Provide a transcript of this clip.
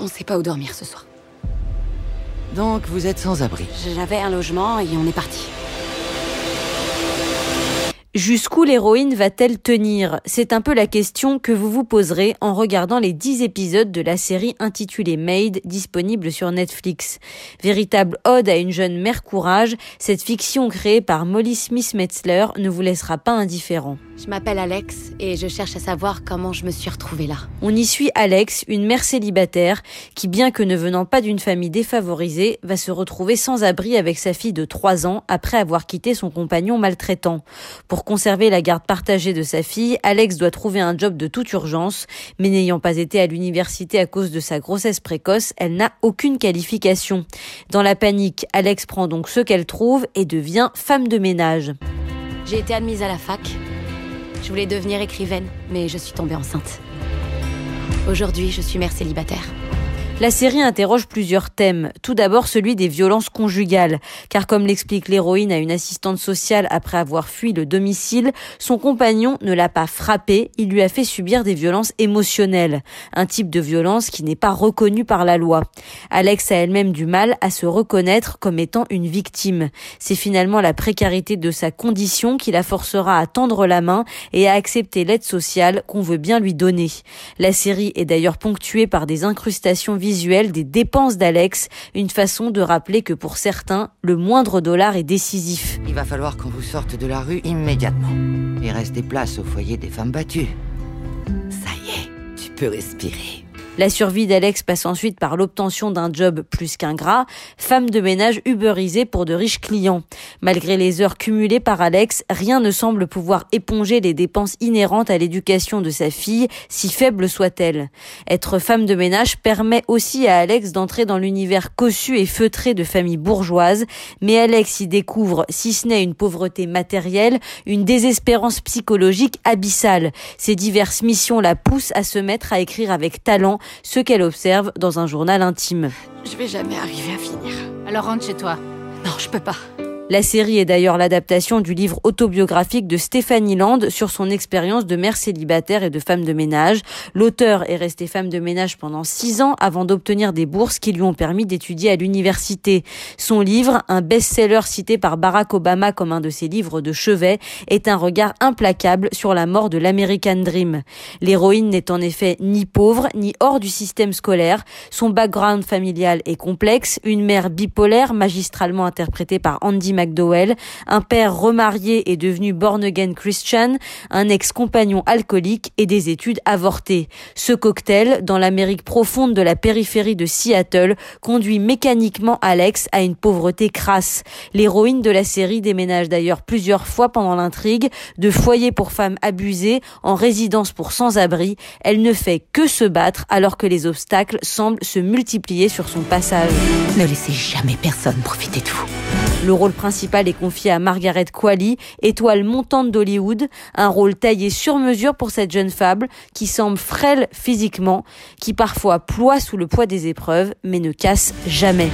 On sait pas où dormir ce soir. Donc vous êtes sans abri. J'avais un logement et on est parti. Jusqu'où l'héroïne va-t-elle tenir? C'est un peu la question que vous vous poserez en regardant les 10 épisodes de la série intitulée Made, disponible sur Netflix. Véritable ode à une jeune mère courage, cette fiction créée par Molly Smith-Metzler ne vous laissera pas indifférent. Je m'appelle Alex et je cherche à savoir comment je me suis retrouvée là. On y suit Alex, une mère célibataire qui, bien que ne venant pas d'une famille défavorisée, va se retrouver sans abri avec sa fille de 3 ans après avoir quitté son compagnon maltraitant. Pour conserver la garde partagée de sa fille, Alex doit trouver un job de toute urgence, mais n'ayant pas été à l'université à cause de sa grossesse précoce, elle n'a aucune qualification. Dans la panique, Alex prend donc ce qu'elle trouve et devient femme de ménage. J'ai été admise à la fac je voulais devenir écrivaine, mais je suis tombée enceinte. Aujourd'hui, je suis mère célibataire. La série interroge plusieurs thèmes. Tout d'abord celui des violences conjugales, car comme l'explique l'héroïne à une assistante sociale après avoir fui le domicile, son compagnon ne l'a pas frappé, il lui a fait subir des violences émotionnelles, un type de violence qui n'est pas reconnu par la loi. Alex a elle-même du mal à se reconnaître comme étant une victime. C'est finalement la précarité de sa condition qui la forcera à tendre la main et à accepter l'aide sociale qu'on veut bien lui donner. La série est d'ailleurs ponctuée par des incrustations visuel des dépenses d'Alex, une façon de rappeler que pour certains, le moindre dollar est décisif. Il va falloir qu'on vous sorte de la rue immédiatement. Il reste des places au foyer des femmes battues. Ça y est, tu peux respirer. La survie d'Alex passe ensuite par l'obtention d'un job plus qu'ingrat, femme de ménage uberisée pour de riches clients. Malgré les heures cumulées par Alex, rien ne semble pouvoir éponger les dépenses inhérentes à l'éducation de sa fille, si faible soit-elle. Être femme de ménage permet aussi à Alex d'entrer dans l'univers cossu et feutré de familles bourgeoises, mais Alex y découvre, si ce n'est une pauvreté matérielle, une désespérance psychologique abyssale. Ses diverses missions la poussent à se mettre à écrire avec talent ce qu'elle observe dans un journal intime. Je vais jamais arriver à finir. Alors rentre chez toi. Non, je peux pas. La série est d'ailleurs l'adaptation du livre autobiographique de Stéphanie Land sur son expérience de mère célibataire et de femme de ménage. L'auteur est resté femme de ménage pendant six ans avant d'obtenir des bourses qui lui ont permis d'étudier à l'université. Son livre, un best-seller cité par Barack Obama comme un de ses livres de chevet, est un regard implacable sur la mort de l'American Dream. L'héroïne n'est en effet ni pauvre ni hors du système scolaire. Son background familial est complexe. Une mère bipolaire magistralement interprétée par Andy McDowell, un père remarié et devenu born-again Christian, un ex-compagnon alcoolique et des études avortées. Ce cocktail, dans l'Amérique profonde de la périphérie de Seattle, conduit mécaniquement Alex à une pauvreté crasse. L'héroïne de la série déménage d'ailleurs plusieurs fois pendant l'intrigue, de foyer pour femmes abusées en résidence pour sans-abri. Elle ne fait que se battre alors que les obstacles semblent se multiplier sur son passage. Ne laissez jamais personne profiter de vous. Le rôle principal est confié à Margaret Qualley, étoile montante d'Hollywood, un rôle taillé sur mesure pour cette jeune fable qui semble frêle physiquement, qui parfois ploie sous le poids des épreuves, mais ne casse jamais.